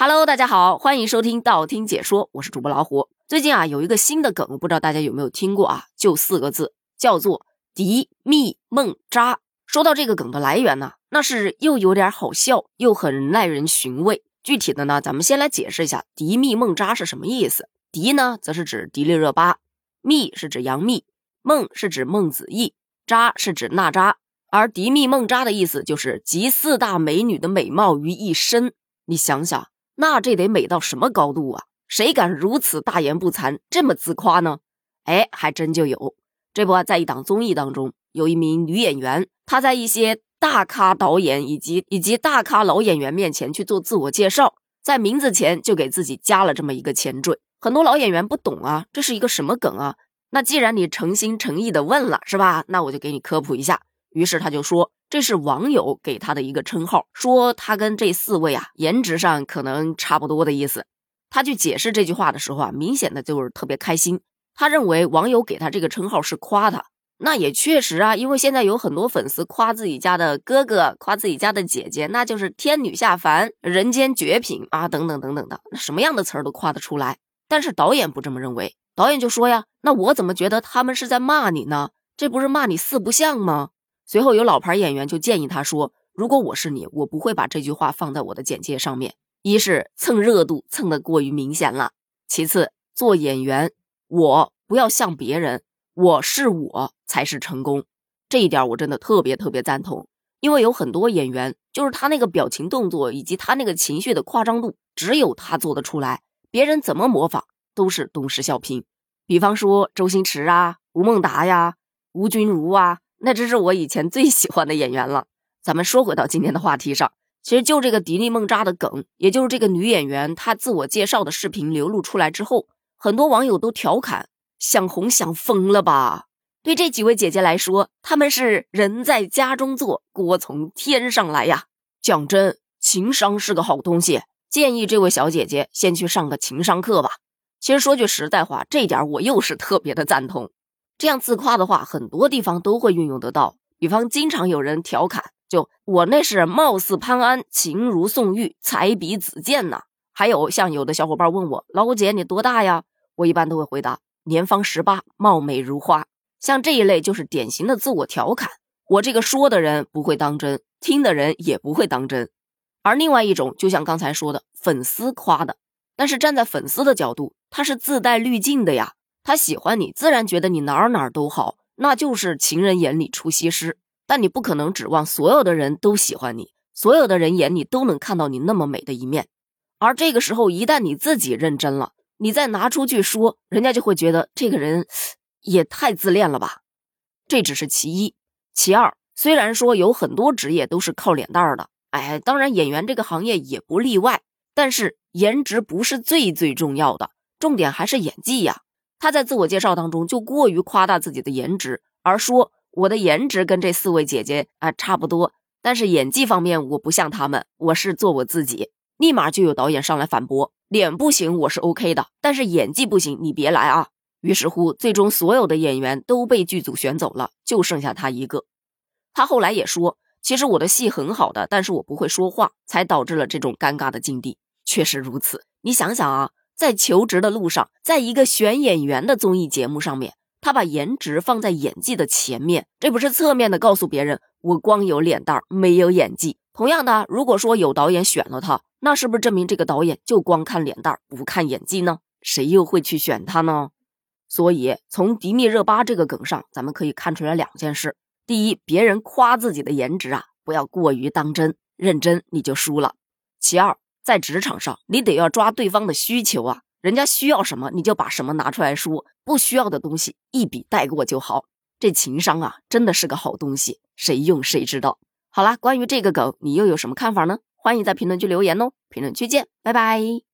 Hello，大家好，欢迎收听道听解说，我是主播老虎。最近啊，有一个新的梗，不知道大家有没有听过啊？就四个字，叫做“迪蜜梦扎”。说到这个梗的来源呢，那是又有点好笑，又很耐人寻味。具体的呢，咱们先来解释一下“迪蜜梦扎”是什么意思。迪呢，则是指迪丽热巴；蜜是指杨幂；梦是指孟子义；扎是指娜扎。而“迪蜜梦扎”的意思就是集四大美女的美貌于一身。你想想。那这得美到什么高度啊？谁敢如此大言不惭，这么自夸呢？哎，还真就有。这不，在一档综艺当中，有一名女演员，她在一些大咖导演以及以及大咖老演员面前去做自我介绍，在名字前就给自己加了这么一个前缀。很多老演员不懂啊，这是一个什么梗啊？那既然你诚心诚意的问了，是吧？那我就给你科普一下。于是他就说。这是网友给他的一个称号，说他跟这四位啊颜值上可能差不多的意思。他去解释这句话的时候啊，明显的就是特别开心。他认为网友给他这个称号是夸他，那也确实啊，因为现在有很多粉丝夸自己家的哥哥，夸自己家的姐姐，那就是天女下凡、人间绝品啊，等等等等的，那什么样的词儿都夸得出来。但是导演不这么认为，导演就说呀，那我怎么觉得他们是在骂你呢？这不是骂你四不像吗？随后有老牌演员就建议他说：“如果我是你，我不会把这句话放在我的简介上面。一是蹭热度蹭得过于明显了，其次做演员，我不要像别人，我是我才是成功。这一点我真的特别特别赞同，因为有很多演员，就是他那个表情动作以及他那个情绪的夸张度，只有他做得出来，别人怎么模仿都是东施效颦。比方说周星驰啊、吴孟达呀、吴君如啊。”那这是我以前最喜欢的演员了。咱们说回到今天的话题上，其实就这个迪丽梦扎的梗，也就是这个女演员她自我介绍的视频流露出来之后，很多网友都调侃：想红想疯了吧？对这几位姐姐来说，她们是人在家中坐，锅从天上来呀。讲真，情商是个好东西，建议这位小姐姐先去上个情商课吧。其实说句实在话，这点我又是特别的赞同。这样自夸的话，很多地方都会运用得到。比方，经常有人调侃：“就我那是貌似潘安，情如宋玉，才比子建呐。”还有像有的小伙伴问我：“老姐，你多大呀？”我一般都会回答：“年方十八，貌美如花。”像这一类就是典型的自我调侃。我这个说的人不会当真，听的人也不会当真。而另外一种，就像刚才说的，粉丝夸的，但是站在粉丝的角度，他是自带滤镜的呀。他喜欢你，自然觉得你哪儿哪儿都好，那就是情人眼里出西施。但你不可能指望所有的人都喜欢你，所有的人眼里都能看到你那么美的一面。而这个时候，一旦你自己认真了，你再拿出去说，人家就会觉得这个人也太自恋了吧。这只是其一，其二，虽然说有很多职业都是靠脸蛋儿的，哎，当然演员这个行业也不例外。但是颜值不是最最重要的，重点还是演技呀。他在自我介绍当中就过于夸大自己的颜值，而说我的颜值跟这四位姐姐啊差不多，但是演技方面我不像他们，我是做我自己。立马就有导演上来反驳，脸不行我是 OK 的，但是演技不行你别来啊。于是乎，最终所有的演员都被剧组选走了，就剩下他一个。他后来也说，其实我的戏很好的，但是我不会说话，才导致了这种尴尬的境地。确实如此，你想想啊。在求职的路上，在一个选演员的综艺节目上面，他把颜值放在演技的前面，这不是侧面的告诉别人我光有脸蛋没有演技。同样的，如果说有导演选了他，那是不是证明这个导演就光看脸蛋不看演技呢？谁又会去选他呢？所以从迪丽热巴这个梗上，咱们可以看出来两件事：第一，别人夸自己的颜值啊，不要过于当真，认真你就输了；其二。在职场上，你得要抓对方的需求啊，人家需要什么，你就把什么拿出来说，不需要的东西一笔带过就好。这情商啊，真的是个好东西，谁用谁知道。好啦，关于这个梗，你又有什么看法呢？欢迎在评论区留言哦，评论区见，拜拜。